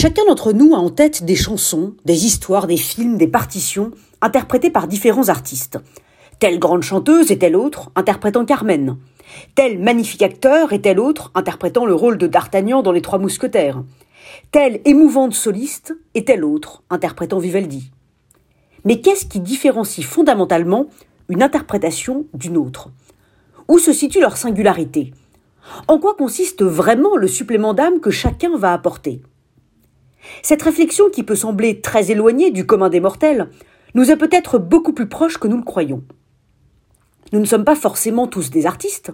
Chacun d'entre nous a en tête des chansons, des histoires, des films, des partitions, interprétées par différents artistes. Telle grande chanteuse et telle autre, interprétant Carmen? Tel magnifique acteur et tel autre, interprétant le rôle de D'Artagnan dans Les Trois Mousquetaires? Telle émouvante soliste et tel autre, interprétant Vivaldi? Mais qu'est-ce qui différencie fondamentalement une interprétation d'une autre? Où se situe leur singularité? En quoi consiste vraiment le supplément d'âme que chacun va apporter? Cette réflexion qui peut sembler très éloignée du commun des mortels nous est peut-être beaucoup plus proche que nous le croyons. Nous ne sommes pas forcément tous des artistes,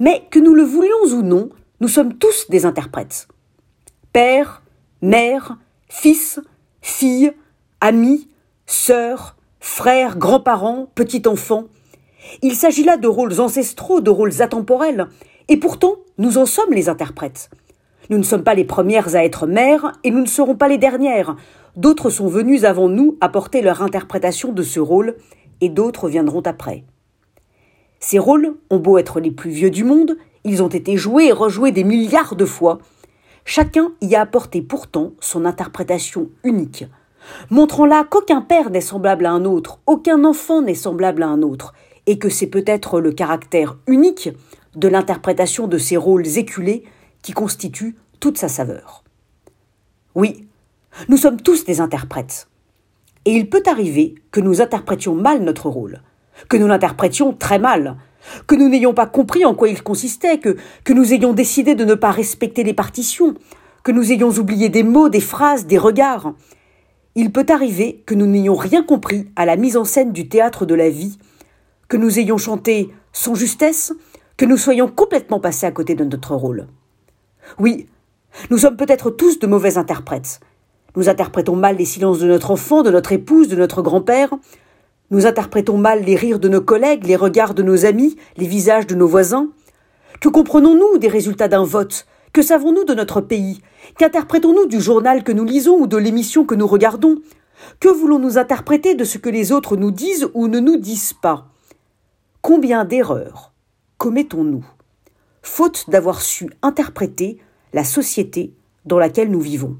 mais que nous le voulions ou non, nous sommes tous des interprètes. Père, mère, fils, fille, amis, sœurs, frères, grands-parents, petits-enfants. Il s'agit là de rôles ancestraux, de rôles atemporels, et pourtant nous en sommes les interprètes. Nous ne sommes pas les premières à être mères, et nous ne serons pas les dernières. D'autres sont venus avant nous apporter leur interprétation de ce rôle, et d'autres viendront après. Ces rôles ont beau être les plus vieux du monde, ils ont été joués et rejoués des milliards de fois. Chacun y a apporté pourtant son interprétation unique, montrant là qu'aucun père n'est semblable à un autre, aucun enfant n'est semblable à un autre, et que c'est peut-être le caractère unique de l'interprétation de ces rôles éculés constitue toute sa saveur. Oui, nous sommes tous des interprètes. Et il peut arriver que nous interprétions mal notre rôle, que nous l'interprétions très mal, que nous n'ayons pas compris en quoi il consistait, que, que nous ayons décidé de ne pas respecter les partitions, que nous ayons oublié des mots, des phrases, des regards. Il peut arriver que nous n'ayons rien compris à la mise en scène du théâtre de la vie, que nous ayons chanté sans justesse, que nous soyons complètement passés à côté de notre rôle. Oui, nous sommes peut-être tous de mauvais interprètes. Nous interprétons mal les silences de notre enfant, de notre épouse, de notre grand-père, nous interprétons mal les rires de nos collègues, les regards de nos amis, les visages de nos voisins. Que comprenons-nous des résultats d'un vote? Que savons-nous de notre pays? Qu'interprétons-nous du journal que nous lisons ou de l'émission que nous regardons? Que voulons-nous interpréter de ce que les autres nous disent ou ne nous disent pas? Combien d'erreurs commettons-nous? Faute d'avoir su interpréter la société dans laquelle nous vivons.